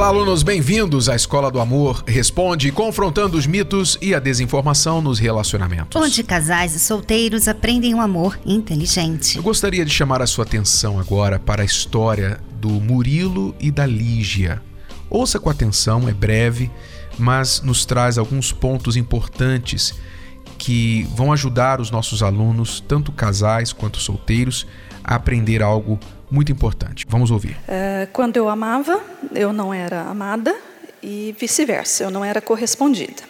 Olá, alunos, bem-vindos à Escola do Amor Responde, confrontando os mitos e a desinformação nos relacionamentos. Onde casais e solteiros aprendem um amor inteligente. Eu gostaria de chamar a sua atenção agora para a história do Murilo e da Lígia. Ouça com atenção, é breve, mas nos traz alguns pontos importantes que vão ajudar os nossos alunos, tanto casais quanto solteiros, a aprender algo muito importante. Vamos ouvir. É, quando eu amava, eu não era amada e vice-versa, eu não era correspondida.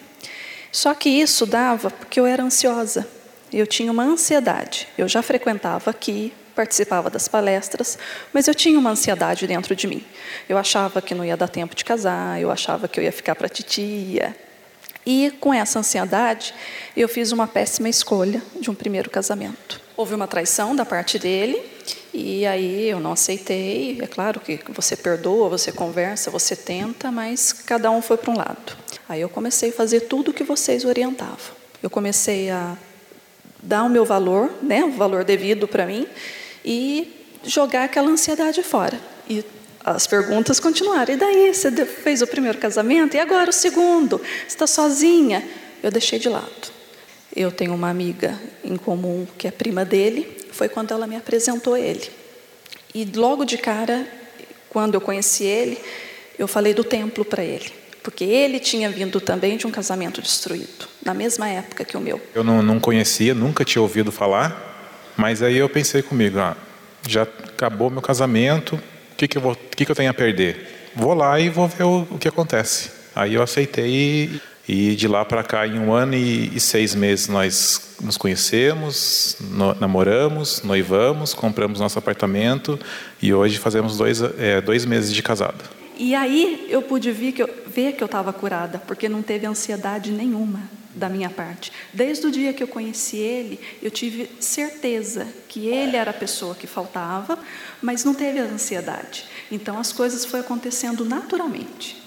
Só que isso dava porque eu era ansiosa. Eu tinha uma ansiedade. Eu já frequentava aqui, participava das palestras, mas eu tinha uma ansiedade dentro de mim. Eu achava que não ia dar tempo de casar, eu achava que eu ia ficar para titia. E com essa ansiedade, eu fiz uma péssima escolha de um primeiro casamento. Houve uma traição da parte dele, e aí eu não aceitei. É claro que você perdoa, você conversa, você tenta, mas cada um foi para um lado. Aí eu comecei a fazer tudo o que vocês orientavam. Eu comecei a dar o meu valor, né, o valor devido para mim, e jogar aquela ansiedade fora. E as perguntas continuaram. E daí? Você fez o primeiro casamento? E agora o segundo? Você está sozinha? Eu deixei de lado. Eu tenho uma amiga em comum que é prima dele. Foi quando ela me apresentou ele. E logo de cara, quando eu conheci ele, eu falei do templo para ele. Porque ele tinha vindo também de um casamento destruído, na mesma época que o meu. Eu não, não conhecia, nunca tinha ouvido falar. Mas aí eu pensei comigo, ah, já acabou meu casamento, o que, que, que, que eu tenho a perder? Vou lá e vou ver o, o que acontece. Aí eu aceitei e de lá para cá, em um ano e, seis meses, nós nos conhecemos, no, namoramos, noivamos, compramos nosso apartamento e hoje fazemos dois, é, dois meses de casado. E aí eu pude ver que eu estava curada, porque não teve ansiedade nenhuma da minha parte. Desde o dia que eu conheci ele, eu tive certeza que ele era a pessoa que faltava, mas não teve ansiedade. Então as coisas foram acontecendo naturalmente.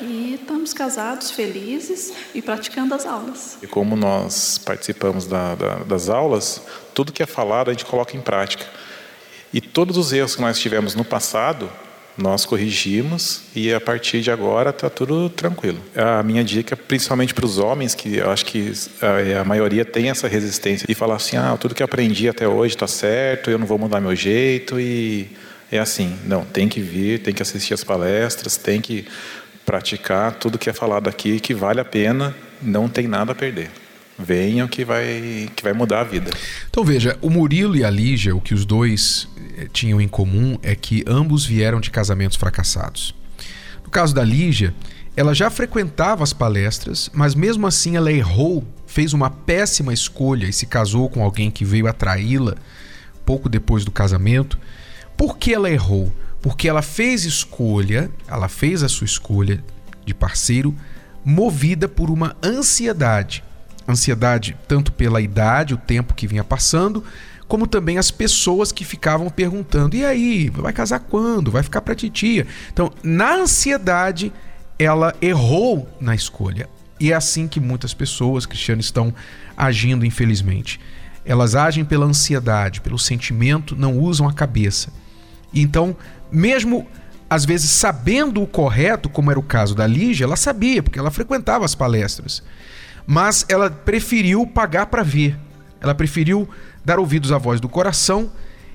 E estamos casados, felizes e praticando as aulas. E como nós participamos da, da, das aulas, tudo que é falado a gente coloca em prática. E todos os erros que nós tivemos no passado, nós corrigimos e a partir de agora está tudo tranquilo. A minha dica, principalmente para os homens, que eu acho que a, a, maioria tem essa resistência, de falar assim: ah, tudo que aprendi até hoje está certo, eu não vou mudar meu jeito e é assim. Não, tem que vir, tem que assistir as palestras, tem que praticar tudo que é falado aqui, que vale a pena, não tem nada a perder venham que vai, que vai mudar a vida. Então veja, o Murilo e a Lígia, o que os dois eh, tinham em comum é que ambos vieram de casamentos fracassados. No caso da Lígia, ela já frequentava as palestras, mas mesmo assim ela errou, fez uma péssima escolha e se casou com alguém que veio atraí-la pouco depois do casamento. Por que ela errou? Porque ela fez escolha, ela fez a sua escolha de parceiro movida por uma ansiedade ansiedade tanto pela idade, o tempo que vinha passando, como também as pessoas que ficavam perguntando: e aí, vai casar quando? Vai ficar para titia? Então, na ansiedade, ela errou na escolha. E é assim que muitas pessoas, cristianas, estão agindo, infelizmente. Elas agem pela ansiedade, pelo sentimento, não usam a cabeça. Então, mesmo às vezes sabendo o correto, como era o caso da Lígia, ela sabia, porque ela frequentava as palestras mas ela preferiu pagar para ver. Ela preferiu dar ouvidos à voz do coração,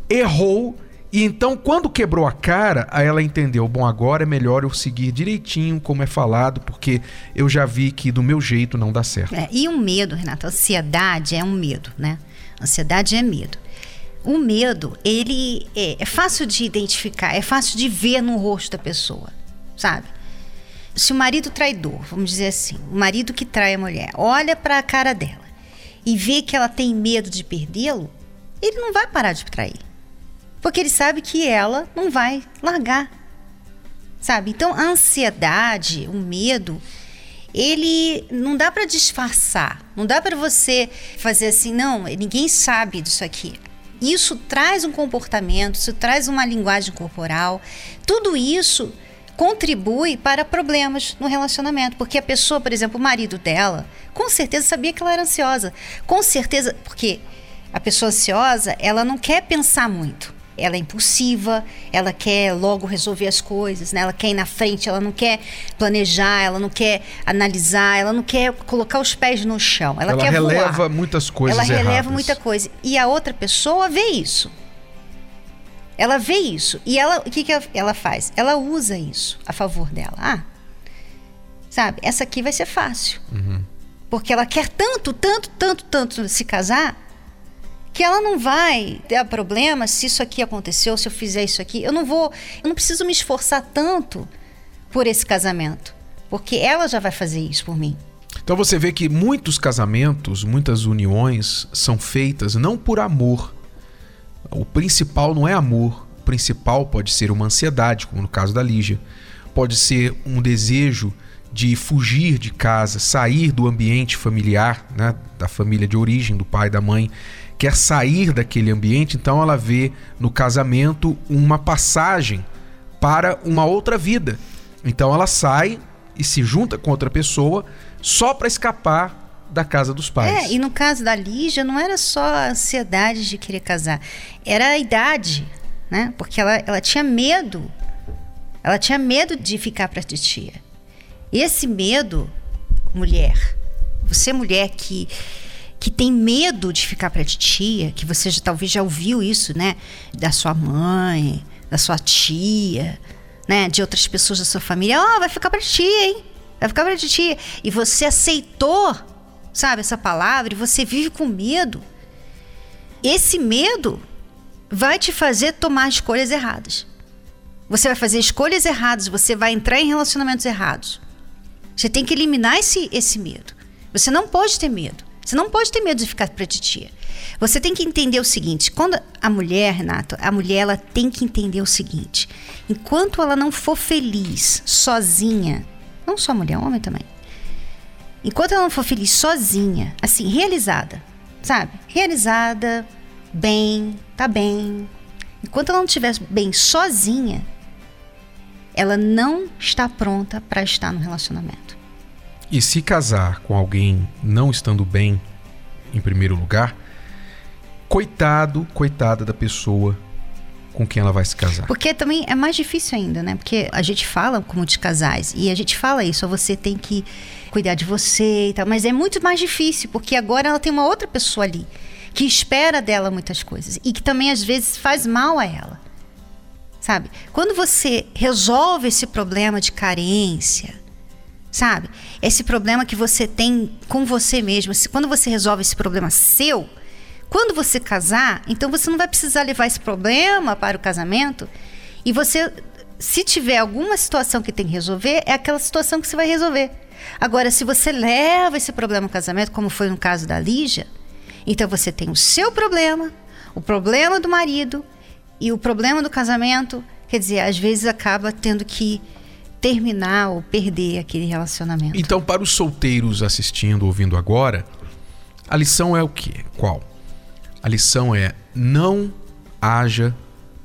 errou e então, quando quebrou a cara, ela entendeu: bom, agora é melhor eu seguir direitinho como é falado, porque eu já vi que do meu jeito não dá certo. É, e um medo, Renata, ansiedade é um medo, né? Ansiedade é medo. O medo, ele é, é fácil de identificar, é fácil de ver no rosto da pessoa, sabe? se o marido traidor, vamos dizer assim, o marido que trai a mulher, olha para a cara dela e vê que ela tem medo de perdê-lo, ele não vai parar de trair. Porque ele sabe que ela não vai largar. Sabe? Então a ansiedade, o medo, ele não dá para disfarçar. Não dá para você fazer assim, não, ninguém sabe disso aqui. Isso traz um comportamento, isso traz uma linguagem corporal. Tudo isso contribui para problemas no relacionamento, porque a pessoa, por exemplo, o marido dela, com certeza sabia que ela era ansiosa. Com certeza, porque a pessoa ansiosa, ela não quer pensar muito ela é impulsiva, ela quer logo resolver as coisas, né? Ela quer ir na frente, ela não quer planejar, ela não quer analisar, ela não quer colocar os pés no chão. Ela, ela quer releva voar. muitas coisas Ela releva erradas. muita coisa. E a outra pessoa vê isso. Ela vê isso. E ela, o que, que ela faz? Ela usa isso a favor dela. Ah, sabe? Essa aqui vai ser fácil. Uhum. Porque ela quer tanto, tanto, tanto, tanto se casar que ela não vai ter problema se isso aqui aconteceu, se eu fizer isso aqui. Eu não vou, eu não preciso me esforçar tanto por esse casamento, porque ela já vai fazer isso por mim. Então você vê que muitos casamentos, muitas uniões são feitas não por amor. O principal não é amor. O principal pode ser uma ansiedade, como no caso da Lígia. Pode ser um desejo de fugir de casa, sair do ambiente familiar, né, da família de origem, do pai da mãe, quer sair daquele ambiente, então ela vê no casamento uma passagem para uma outra vida. Então ela sai e se junta com outra pessoa só para escapar da casa dos pais. É, e no caso da Lígia não era só a ansiedade de querer casar, era a idade, né? Porque ela, ela tinha medo. Ela tinha medo de ficar para titia. Esse medo, mulher, você mulher que que tem medo de ficar para titia, que você já, talvez já ouviu isso, né? Da sua mãe, da sua tia, né? De outras pessoas da sua família. Ó, oh, vai ficar para tia, hein? Vai ficar para titia. E você aceitou, sabe, essa palavra e você vive com medo. Esse medo vai te fazer tomar escolhas erradas. Você vai fazer escolhas erradas, você vai entrar em relacionamentos errados. Você tem que eliminar esse, esse medo. Você não pode ter medo. Você não pode ter medo de ficar para titia. Você tem que entender o seguinte: quando a mulher, Renato, a mulher ela tem que entender o seguinte: enquanto ela não for feliz sozinha, não só mulher, homem também. Enquanto ela não for feliz sozinha, assim, realizada, sabe? Realizada, bem, tá bem. Enquanto ela não estiver bem sozinha, ela não está pronta para estar no relacionamento. E se casar com alguém não estando bem, em primeiro lugar, coitado, coitada da pessoa com quem ela vai se casar. Porque também é mais difícil ainda, né? Porque a gente fala com muitos casais e a gente fala isso, você tem que cuidar de você e tal, mas é muito mais difícil porque agora ela tem uma outra pessoa ali que espera dela muitas coisas e que também às vezes faz mal a ela. Sabe? Quando você resolve esse problema de carência, sabe? Esse problema que você tem com você mesmo. Quando você resolve esse problema seu, quando você casar, então você não vai precisar levar esse problema para o casamento. E você, se tiver alguma situação que tem que resolver, é aquela situação que você vai resolver. Agora, se você leva esse problema ao casamento, como foi no caso da Lígia, então você tem o seu problema, o problema do marido e o problema do casamento. Quer dizer, às vezes acaba tendo que terminar ou perder aquele relacionamento. Então, para os solteiros assistindo, ouvindo agora, a lição é o quê? Qual? A lição é não haja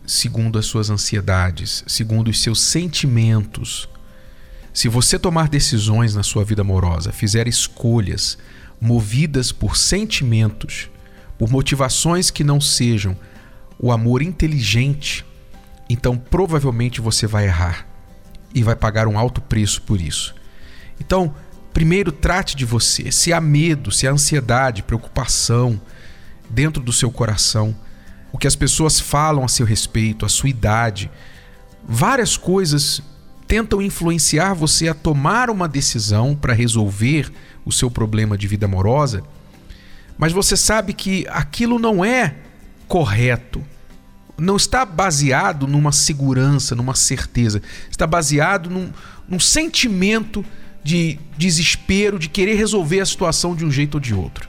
segundo as suas ansiedades, segundo os seus sentimentos. Se você tomar decisões na sua vida amorosa, fizer escolhas movidas por sentimentos, por motivações que não sejam o amor inteligente, então provavelmente você vai errar e vai pagar um alto preço por isso. Então, primeiro trate de você. Se há medo, se há ansiedade, preocupação dentro do seu coração, o que as pessoas falam a seu respeito, a sua idade, várias coisas tentam influenciar você a tomar uma decisão para resolver o seu problema de vida amorosa, mas você sabe que aquilo não é correto não está baseado numa segurança, numa certeza. Está baseado num, num sentimento de desespero, de querer resolver a situação de um jeito ou de outro.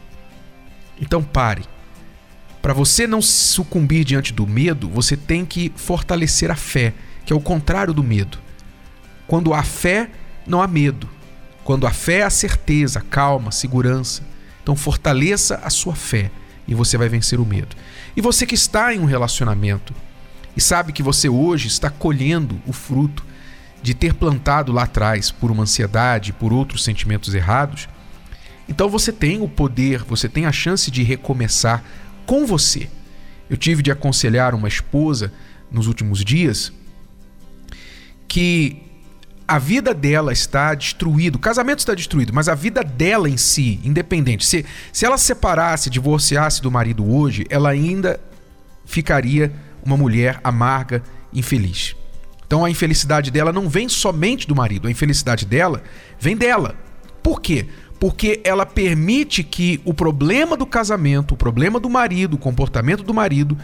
Então pare. Para você não sucumbir diante do medo, você tem que fortalecer a fé, que é o contrário do medo. Quando há fé, não há medo. Quando há fé, há certeza, calma, segurança. Então fortaleça a sua fé, e você vai vencer o medo. E você que está em um relacionamento e sabe que você hoje está colhendo o fruto de ter plantado lá atrás por uma ansiedade, por outros sentimentos errados, então você tem o poder, você tem a chance de recomeçar com você. Eu tive de aconselhar uma esposa nos últimos dias que a vida dela está destruída, o casamento está destruído, mas a vida dela em si, independente, se, se ela separasse, divorciasse do marido hoje, ela ainda ficaria uma mulher amarga, infeliz. Então a infelicidade dela não vem somente do marido, a infelicidade dela vem dela. Por quê? Porque ela permite que o problema do casamento, o problema do marido, o comportamento do marido,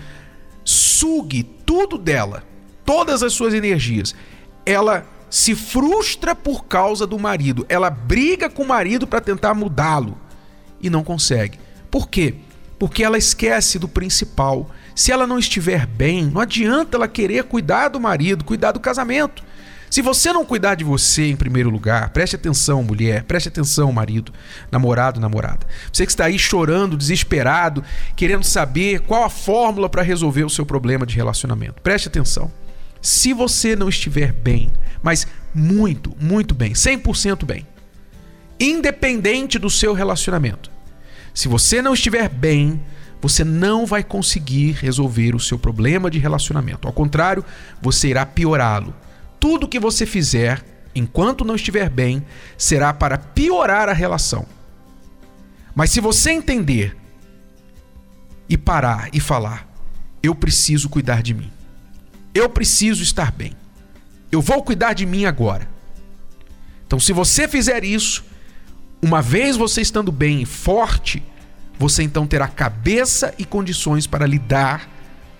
sugue tudo dela, todas as suas energias. Ela se frustra por causa do marido. Ela briga com o marido para tentar mudá-lo e não consegue. Por quê? Porque ela esquece do principal. Se ela não estiver bem, não adianta ela querer cuidar do marido, cuidar do casamento. Se você não cuidar de você em primeiro lugar, preste atenção, mulher, preste atenção, marido, namorado, namorada. Você que está aí chorando, desesperado, querendo saber qual a fórmula para resolver o seu problema de relacionamento. Preste atenção. Se você não estiver bem, mas muito, muito bem, 100% bem, independente do seu relacionamento, se você não estiver bem, você não vai conseguir resolver o seu problema de relacionamento. Ao contrário, você irá piorá-lo. Tudo que você fizer, enquanto não estiver bem, será para piorar a relação. Mas se você entender e parar e falar, eu preciso cuidar de mim. Eu preciso estar bem. Eu vou cuidar de mim agora. Então, se você fizer isso, uma vez você estando bem e forte, você então terá cabeça e condições para lidar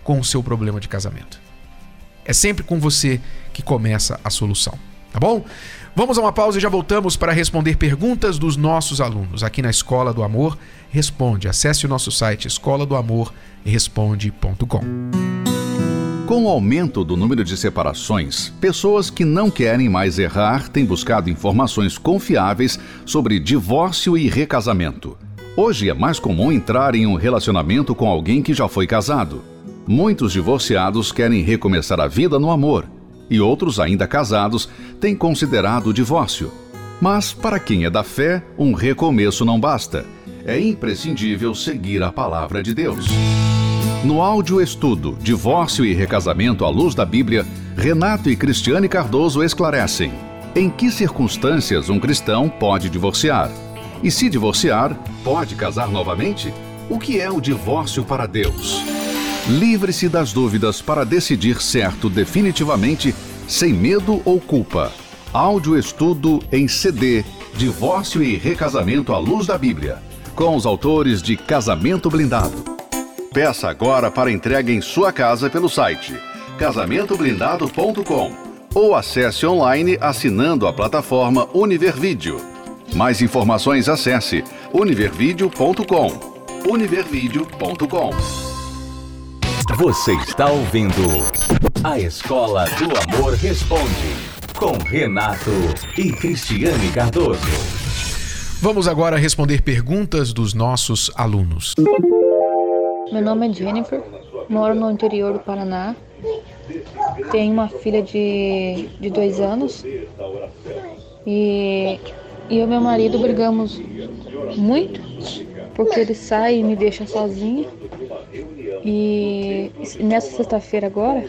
com o seu problema de casamento. É sempre com você que começa a solução, tá bom? Vamos a uma pausa e já voltamos para responder perguntas dos nossos alunos aqui na Escola do Amor Responde. Acesse o nosso site escola do amor responde.com. Com o aumento do número de separações, pessoas que não querem mais errar têm buscado informações confiáveis sobre divórcio e recasamento. Hoje é mais comum entrar em um relacionamento com alguém que já foi casado. Muitos divorciados querem recomeçar a vida no amor, e outros ainda casados têm considerado o divórcio. Mas, para quem é da fé, um recomeço não basta. É imprescindível seguir a palavra de Deus. No áudio estudo Divórcio e Recasamento à Luz da Bíblia, Renato e Cristiane Cardoso esclarecem em que circunstâncias um cristão pode divorciar. E se divorciar, pode casar novamente? O que é o divórcio para Deus? Livre-se das dúvidas para decidir certo definitivamente, sem medo ou culpa. Áudio estudo em CD Divórcio e Recasamento à Luz da Bíblia, com os autores de Casamento Blindado Peça agora para entrega em sua casa pelo site casamentoblindado.com ou acesse online assinando a plataforma Univervídeo. Mais informações acesse univervideo.com. univervideo.com. Você está ouvindo A Escola do Amor Responde com Renato e Cristiane Cardoso. Vamos agora responder perguntas dos nossos alunos. Meu nome é Jennifer, moro no interior do Paraná. Tenho uma filha de, de dois anos. E, eu e meu marido brigamos muito, porque ele sai e me deixa sozinha. E nessa sexta-feira agora,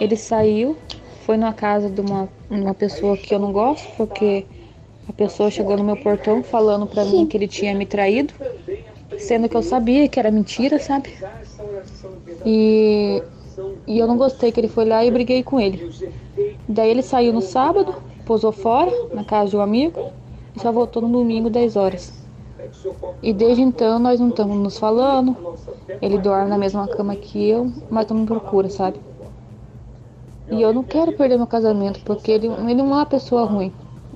ele saiu, foi na casa de uma, uma pessoa que eu não gosto, porque a pessoa chegou no meu portão falando para mim que ele tinha me traído sendo que eu sabia que era mentira, sabe? E, e eu não gostei que ele foi lá e briguei com ele. Daí ele saiu no sábado, posou fora, na casa de um amigo, e só voltou no domingo, 10 horas. E desde então nós não estamos nos falando, ele dorme na mesma cama que eu, mas não me procura, sabe? E eu não quero perder meu casamento, porque ele, ele não é uma pessoa ruim.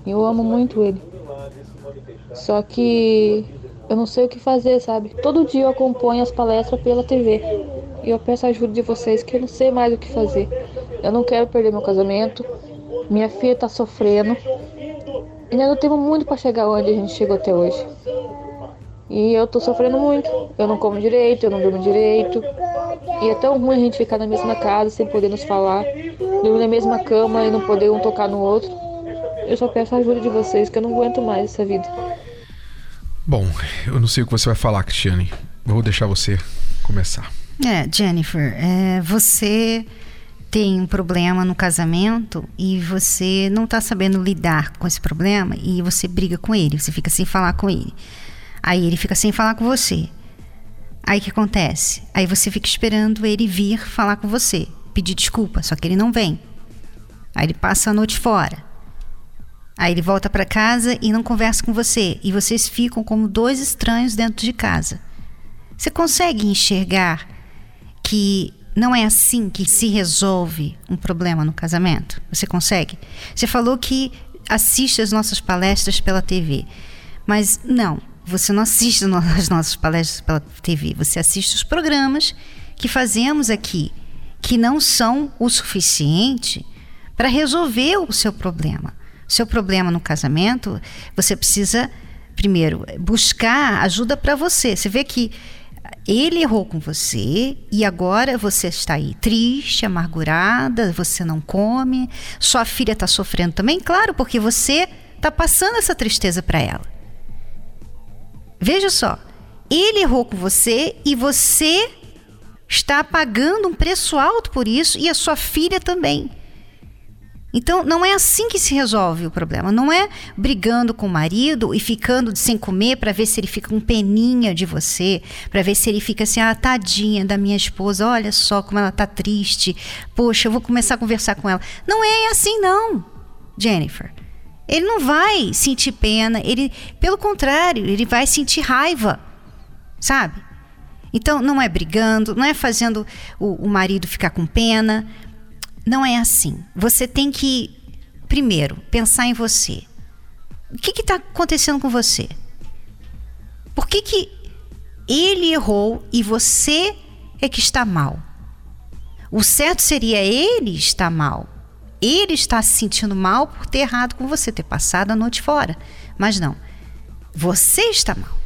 Eu amo muito ele. Só que eu não sei o que fazer, sabe? Todo dia eu acompanho as palestras pela TV. E eu peço ajuda de vocês que eu não sei mais o que fazer. Eu não quero perder meu casamento. Minha filha tá sofrendo. E ainda temos muito para chegar onde a gente chegou até hoje. E eu tô sofrendo muito. Eu não como direito, eu não durmo direito. E é tão ruim a gente ficar na mesma casa sem poder nos falar, dormir na mesma cama e não poder um tocar no outro. Eu só peço a ajuda de vocês, que eu não aguento mais essa vida. Bom, eu não sei o que você vai falar, Cristiane. Vou deixar você começar. É, Jennifer, é, você tem um problema no casamento e você não está sabendo lidar com esse problema e você briga com ele, você fica sem falar com ele. Aí ele fica sem falar com você. Aí o que acontece? Aí você fica esperando ele vir falar com você, pedir desculpa, só que ele não vem. Aí ele passa a noite fora. Aí ele volta para casa e não conversa com você, e vocês ficam como dois estranhos dentro de casa. Você consegue enxergar que não é assim que se resolve um problema no casamento? Você consegue? Você falou que assiste as nossas palestras pela TV, mas não, você não assiste as nossas palestras pela TV, você assiste os programas que fazemos aqui, que não são o suficiente para resolver o seu problema. Seu problema no casamento, você precisa primeiro buscar ajuda para você. Você vê que ele errou com você e agora você está aí triste, amargurada, você não come, sua filha está sofrendo também, claro, porque você está passando essa tristeza para ela. Veja só, ele errou com você e você está pagando um preço alto por isso e a sua filha também. Então, não é assim que se resolve o problema. Não é brigando com o marido e ficando sem comer para ver se ele fica com peninha de você, para ver se ele fica assim, ah, tadinha da minha esposa, olha só como ela tá triste. Poxa, eu vou começar a conversar com ela. Não é assim, não, Jennifer. Ele não vai sentir pena, ele, pelo contrário, ele vai sentir raiva, sabe? Então, não é brigando, não é fazendo o, o marido ficar com pena, não é assim. Você tem que, primeiro, pensar em você. O que está acontecendo com você? Por que, que ele errou e você é que está mal? O certo seria ele estar mal. Ele está se sentindo mal por ter errado com você, ter passado a noite fora. Mas não. Você está mal.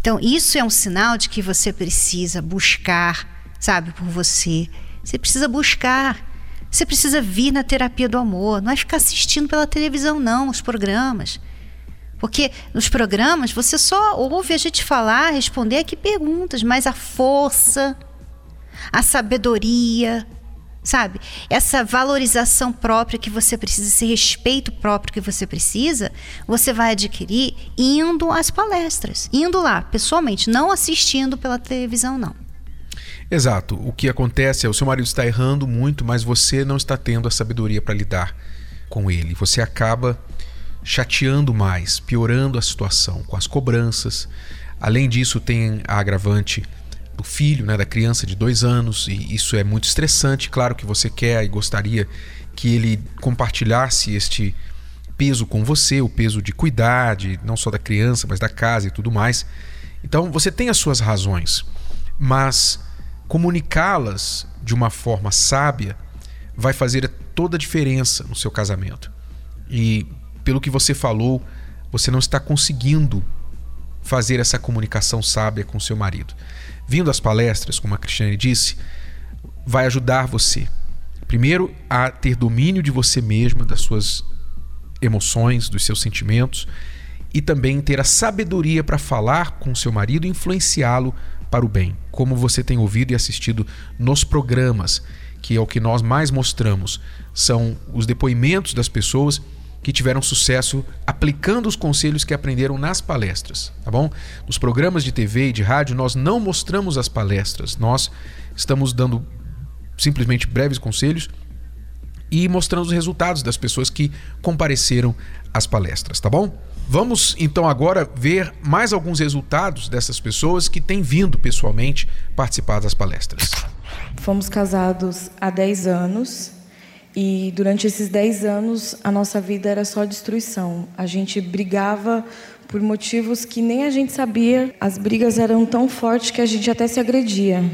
Então, isso é um sinal de que você precisa buscar, sabe, por você você precisa buscar. Você precisa vir na terapia do amor. Não é ficar assistindo pela televisão, não, os programas. Porque nos programas você só ouve a gente falar, responder aqui perguntas, mas a força, a sabedoria, sabe? Essa valorização própria que você precisa, esse respeito próprio que você precisa, você vai adquirir indo às palestras, indo lá, pessoalmente, não assistindo pela televisão, não. Exato. O que acontece é o seu marido está errando muito, mas você não está tendo a sabedoria para lidar com ele. Você acaba chateando mais, piorando a situação com as cobranças. Além disso, tem a agravante do filho, né, da criança de dois anos, e isso é muito estressante. Claro que você quer e gostaria que ele compartilhasse este peso com você, o peso de cuidar, de, não só da criança, mas da casa e tudo mais. Então você tem as suas razões, mas comunicá-las de uma forma sábia vai fazer toda a diferença no seu casamento. E pelo que você falou, você não está conseguindo fazer essa comunicação sábia com seu marido. Vindo às palestras, como a Cristiane disse, vai ajudar você, primeiro, a ter domínio de você mesma, das suas emoções, dos seus sentimentos, e também ter a sabedoria para falar com seu marido e influenciá-lo para o bem, como você tem ouvido e assistido nos programas, que é o que nós mais mostramos, são os depoimentos das pessoas que tiveram sucesso aplicando os conselhos que aprenderam nas palestras, tá bom? Nos programas de TV e de rádio nós não mostramos as palestras, nós estamos dando simplesmente breves conselhos e mostrando os resultados das pessoas que compareceram às palestras, tá bom? Vamos então agora ver mais alguns resultados dessas pessoas que têm vindo pessoalmente participar das palestras. Fomos casados há 10 anos e durante esses 10 anos a nossa vida era só destruição. A gente brigava por motivos que nem a gente sabia. As brigas eram tão fortes que a gente até se agredia.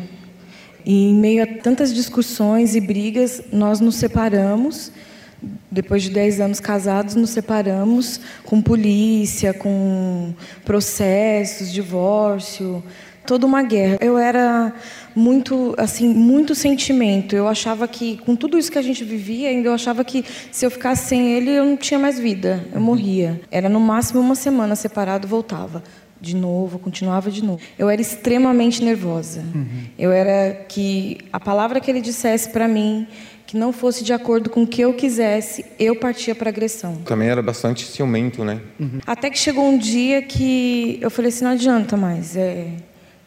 E em meio a tantas discussões e brigas, nós nos separamos Depois de 10 anos casados, nos separamos com polícia, com processos, divórcio, toda uma guerra. Eu era muito, assim, muito sentimento. Eu achava que, com tudo isso que a gente vivia, ainda eu achava que se eu ficasse sem ele, eu não tinha mais vida, eu morria. Era no máximo uma semana separado, voltava de novo, continuava de novo. Eu era extremamente nervosa. Uhum. Eu era que a palavra que ele dissesse para mim que não fosse de acordo com o que eu quisesse, eu partia para agressão. Também era bastante ciumento, né? Uhum. Até que chegou um dia que eu falei assim, não adianta mais, é,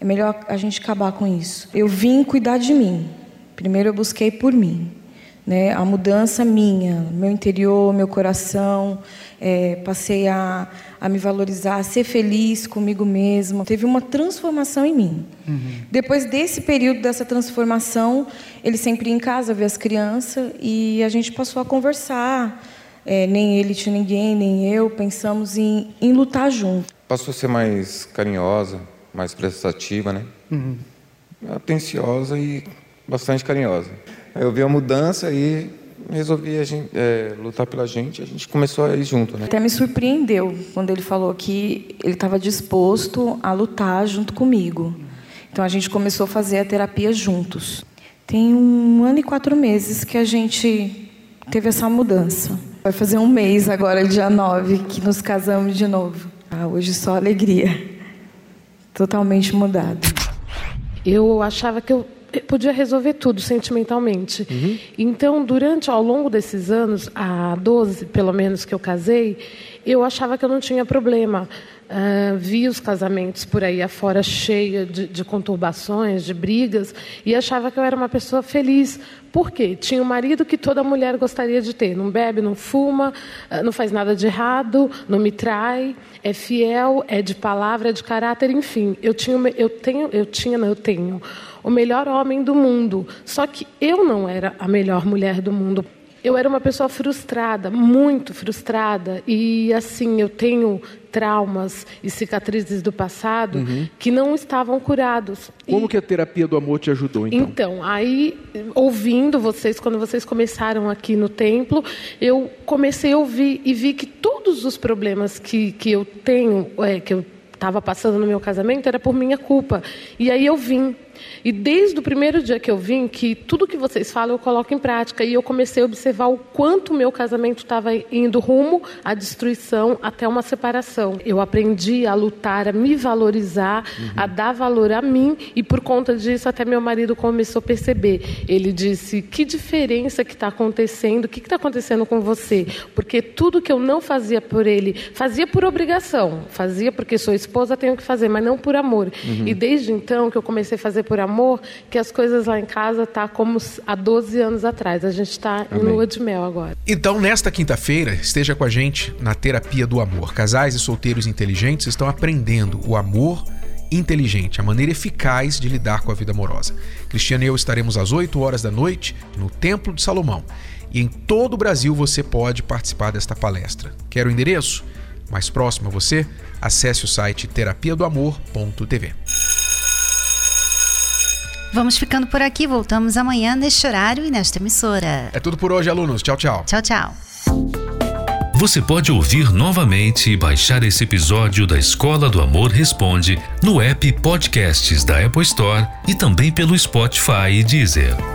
é melhor a gente acabar com isso. Eu vim cuidar de mim. Primeiro eu busquei por mim né, a mudança minha, meu interior, meu coração, é, passei a, a me valorizar, a ser feliz comigo mesma. Teve uma transformação em mim. Uhum. Depois desse período, dessa transformação, ele sempre ia em casa ver as crianças e a gente passou a conversar. É, nem ele tinha ninguém, nem eu. Pensamos em, em lutar junto. Passou a ser mais carinhosa, mais prestativa, né? Uhum. Atenciosa e bastante carinhosa. Eu vi a mudança e resolvi gente, é, lutar pela gente. A gente começou a ir junto. Né? Até me surpreendeu quando ele falou que ele estava disposto a lutar junto comigo. Então a gente começou a fazer a terapia juntos. Tem um ano e quatro meses que a gente teve essa mudança. Vai fazer um mês agora, dia 9, que nos casamos de novo. Ah, hoje só alegria. Totalmente mudado. Eu achava que eu podia resolver tudo sentimentalmente. Uhum. Então, durante, ao longo desses anos, há 12 pelo menos que eu casei, eu achava que eu não tinha problema. Uh, vi os casamentos por aí afora cheia de, de, conturbações, de brigas, e achava que eu era uma pessoa feliz. Por quê? Tinha um marido que toda mulher gostaria de ter. Não bebe, não fuma, uh, não faz nada de errado, não me trai, é fiel, é de palavra, é de caráter, enfim. Eu tinha, eu tenho, eu tinha, não, eu tenho o melhor homem do mundo. Só que eu não era a melhor mulher do mundo eu era uma pessoa frustrada, muito frustrada. E assim, eu tenho traumas e cicatrizes do passado uhum. que não estavam curados. Como e... que a terapia do amor te ajudou, então? Então, aí, ouvindo vocês, quando vocês começaram aqui no templo, eu comecei a ouvir e vi que todos os problemas que, que eu tenho, é, que eu estava passando no meu casamento, era por minha culpa. E aí eu vim e desde o primeiro dia que eu vim, que tudo que vocês falam eu coloco em prática. E eu comecei a observar o quanto o meu casamento estava indo rumo à destruição até uma separação. Eu aprendi a lutar, a me valorizar, uhum. a dar valor a mim. E por conta disso, até meu marido começou a perceber. Ele disse: Que diferença que está acontecendo? O que está acontecendo com você? Porque tudo que eu não fazia por ele, fazia por obrigação. Fazia porque sou esposa, tenho que fazer, mas não por amor. Uhum. E desde então que eu comecei a fazer por amor que as coisas lá em casa tá como há 12 anos atrás. A gente está em lua de mel agora. Então, nesta quinta-feira, esteja com a gente na terapia do amor. Casais e solteiros inteligentes estão aprendendo o amor inteligente, a maneira eficaz de lidar com a vida amorosa. Cristiano e eu estaremos às 8 horas da noite no Templo de Salomão. E em todo o Brasil você pode participar desta palestra. Quer o endereço? Mais próximo a você? Acesse o site terapia do amor.tv. Vamos ficando por aqui. Voltamos amanhã neste horário e nesta emissora. É tudo por hoje, alunos. Tchau, tchau. Tchau, tchau. Você pode ouvir novamente e baixar esse episódio da Escola do Amor Responde no app Podcasts da Apple Store e também pelo Spotify e Deezer.